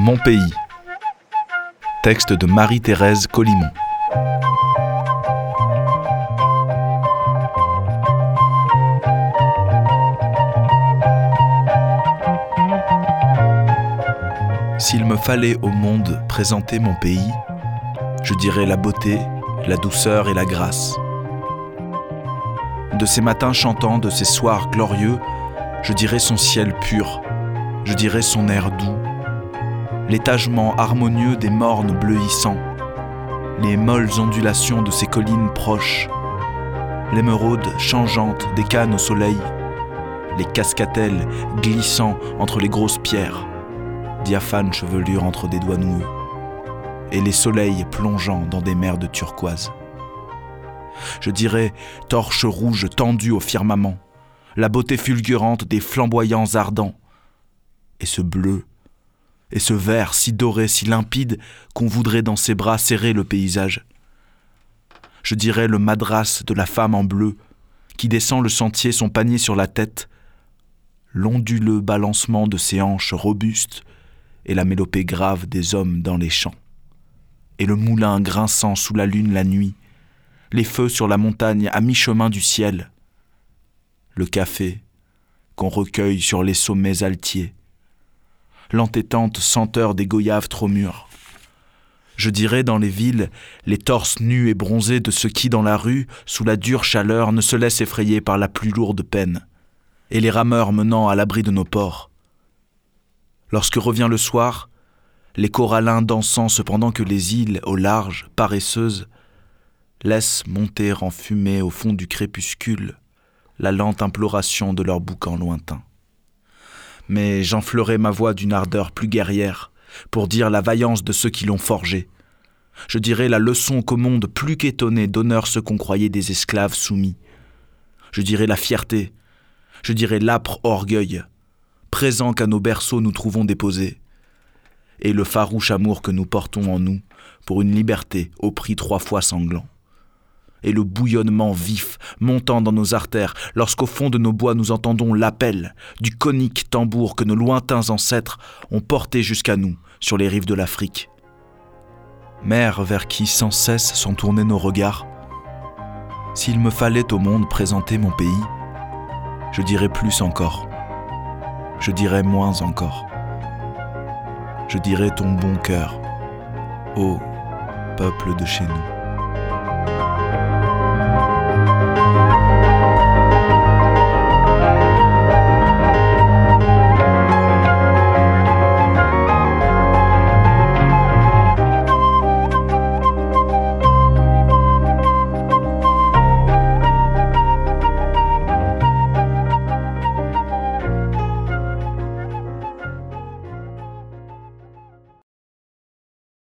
Mon pays. Texte de Marie-Thérèse Collimont. S'il me fallait au monde présenter mon pays, je dirais la beauté, la douceur et la grâce. De ces matins chantants, de ces soirs glorieux, je dirais son ciel pur, je dirais son air doux, l'étagement harmonieux des mornes bleuissants, les molles ondulations de ces collines proches, l'émeraude changeante des cannes au soleil, les cascatelles glissant entre les grosses pierres, diaphane chevelure entre des doigts noueux, et les soleils plongeant dans des mers de turquoise. Je dirais torche rouge tendue au firmament, la beauté fulgurante des flamboyants ardents, et ce bleu, et ce vert si doré, si limpide, qu'on voudrait dans ses bras serrer le paysage. Je dirais le madras de la femme en bleu, qui descend le sentier, son panier sur la tête, l'onduleux balancement de ses hanches robustes, et la mélopée grave des hommes dans les champs. Et le moulin grinçant sous la lune la nuit, les feux sur la montagne à mi-chemin du ciel, le café qu'on recueille sur les sommets altiers, l'entêtante senteur des goyaves trop mûrs. Je dirais dans les villes les torses nus et bronzés de ceux qui, dans la rue, sous la dure chaleur, ne se laissent effrayer par la plus lourde peine, et les rameurs menant à l'abri de nos ports, Lorsque revient le soir, les corallins dansant cependant que les îles, au large, paresseuses, laissent monter en fumée au fond du crépuscule la lente imploration de leur boucan lointain. Mais j'enflerai ma voix d'une ardeur plus guerrière pour dire la vaillance de ceux qui l'ont forgée. Je dirai la leçon qu'au monde plus qu'étonné d'honneur ceux qu'on croyait des esclaves soumis. Je dirai la fierté, je dirai l'âpre orgueil, présent qu'à nos berceaux nous trouvons déposés, et le farouche amour que nous portons en nous pour une liberté au prix trois fois sanglant, et le bouillonnement vif montant dans nos artères lorsqu'au fond de nos bois nous entendons l'appel du conique tambour que nos lointains ancêtres ont porté jusqu'à nous sur les rives de l'Afrique. Mère vers qui sans cesse sont tournés nos regards, s'il me fallait au monde présenter mon pays, je dirais plus encore je dirais moins encore. Je dirais ton bon cœur, ô peuple de chez nous.